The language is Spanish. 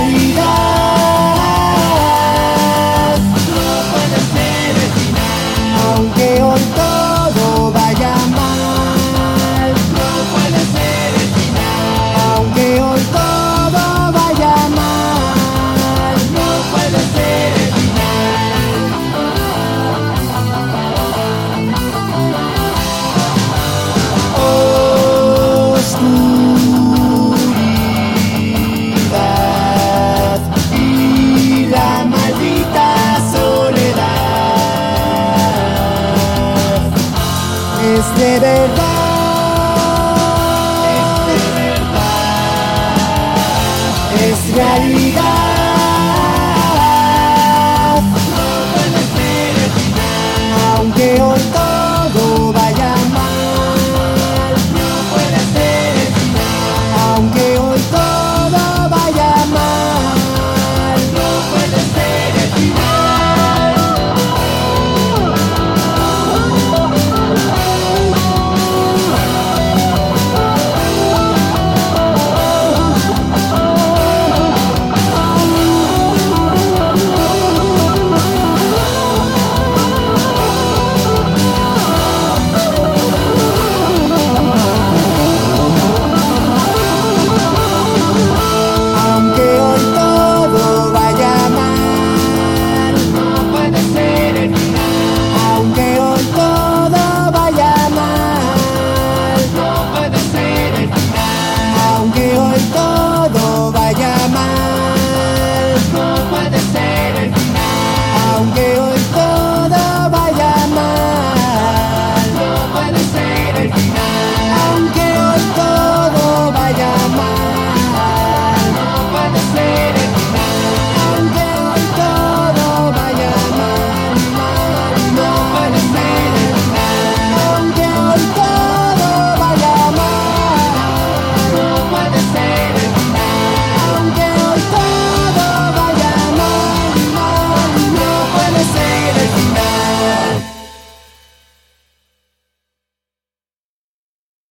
No puede ser el final, Aunque hoy todo es de verdad. Es realidad. oh